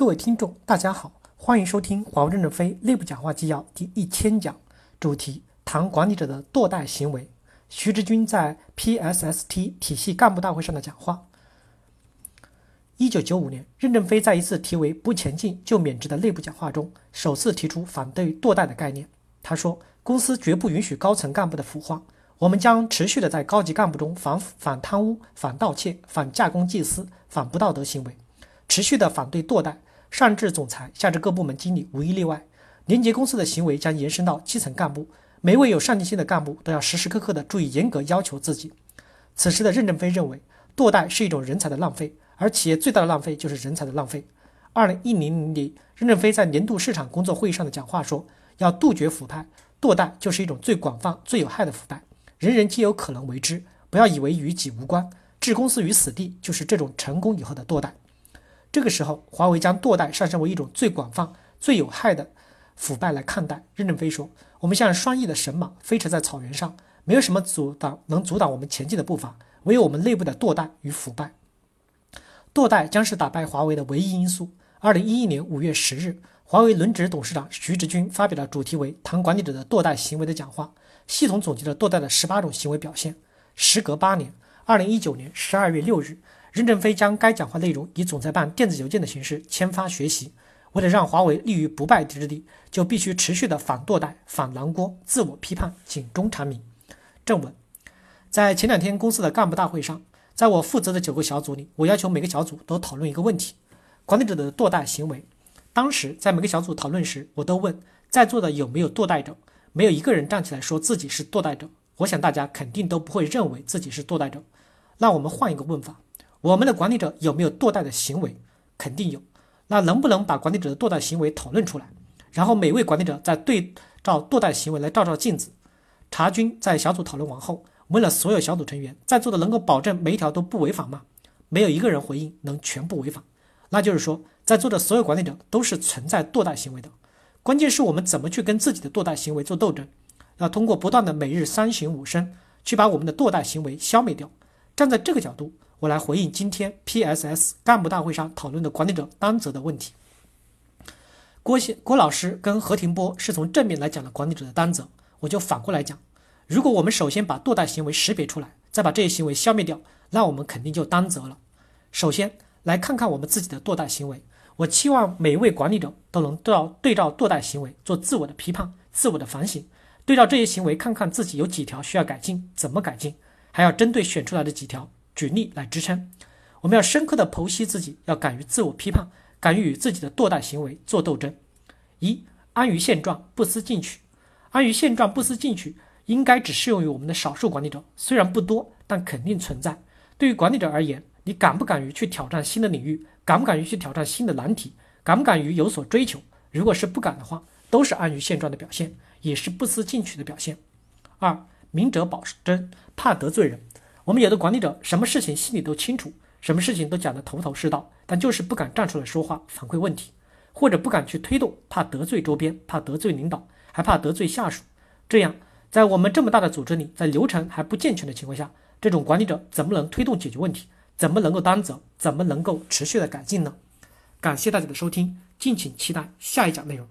各位听众，大家好，欢迎收听华为任正非内部讲话纪要第一千讲，主题谈管理者的堕代行为。徐志军在 PSST 体系干部大会上的讲话。一九九五年，任正非在一次题为“不前进就免职”的内部讲话中，首次提出反对堕代的概念。他说：“公司绝不允许高层干部的腐化，我们将持续的在高级干部中反反贪污、反盗窃、反架空祭司、反不道德行为，持续的反对堕代。”上至总裁，下至各部门经理，无一例外。廉洁公司的行为将延伸到基层干部，每位有上进心的干部都要时时刻刻的注意严格要求自己。此时的任正非认为，堕代是一种人才的浪费，而企业最大的浪费就是人才的浪费。二零一零年，任正非在年度市场工作会议上的讲话说，要杜绝腐败，堕代就是一种最广泛、最有害的腐败，人人皆有可能为之，不要以为与己无关，置公司于死地，就是这种成功以后的堕代。这个时候，华为将堕代上升为一种最广泛、最有害的腐败来看待。任正非说：“我们像双翼的神马飞驰在草原上，没有什么阻挡能阻挡我们前进的步伐，唯有我们内部的堕代与腐败。堕代将是打败华为的唯一因素。”二零一一年五月十日，华为轮值董事长徐直军发表了主题为“谈管理者的堕代行为”的讲话，系统总结了堕代的十八种行为表现。时隔八年，二零一九年十二月六日。任正非将该讲话内容以总裁办电子邮件的形式签发学习。为了让华为立于不败之地，就必须持续的反堕代、反蓝锅、自我批判、警钟长鸣。正文，在前两天公司的干部大会上，在我负责的九个小组里，我要求每个小组都讨论一个问题：管理者的堕代行为。当时在每个小组讨论时，我都问在座的有没有堕代者，没有一个人站起来说自己是堕代者。我想大家肯定都不会认为自己是堕代者。那我们换一个问法。我们的管理者有没有堕代的行为？肯定有。那能不能把管理者的堕代行为讨论出来？然后每位管理者再对照堕代行为来照照镜子。查军在小组讨论完后，问了所有小组成员，在座的能够保证每一条都不违法吗？没有一个人回应能全部违法。那就是说，在座的所有管理者都是存在堕代行为的。关键是我们怎么去跟自己的堕代行为做斗争？要通过不断的每日三省吾身，去把我们的堕代行为消灭掉。站在这个角度。我来回应今天 PSS 干部大会上讨论的管理者担责的问题。郭先郭老师跟何庭波是从正面来讲的管理者的担责，我就反过来讲。如果我们首先把堕代行为识别出来，再把这些行为消灭掉，那我们肯定就担责了。首先来看看我们自己的堕代行为，我期望每一位管理者都能照对照堕代行为做自我的批判、自我的反省，对照这些行为看看自己有几条需要改进，怎么改进，还要针对选出来的几条。举例来支撑，我们要深刻的剖析自己，要敢于自我批判，敢于与自己的堕代行为做斗争。一安于现状，不思进取。安于现状，不思进取，应该只适用于我们的少数管理者，虽然不多，但肯定存在。对于管理者而言，你敢不敢于去挑战新的领域？敢不敢于去挑战新的难题？敢不敢于有所追求？如果是不敢的话，都是安于现状的表现，也是不思进取的表现。二明哲保真，怕得罪人。我们有的管理者什么事情心里都清楚，什么事情都讲得头头是道，但就是不敢站出来说话反馈问题，或者不敢去推动，怕得罪周边，怕得罪领导，还怕得罪下属。这样，在我们这么大的组织里，在流程还不健全的情况下，这种管理者怎么能推动解决问题？怎么能够担责？怎么能够持续的改进呢？感谢大家的收听，敬请期待下一讲内容。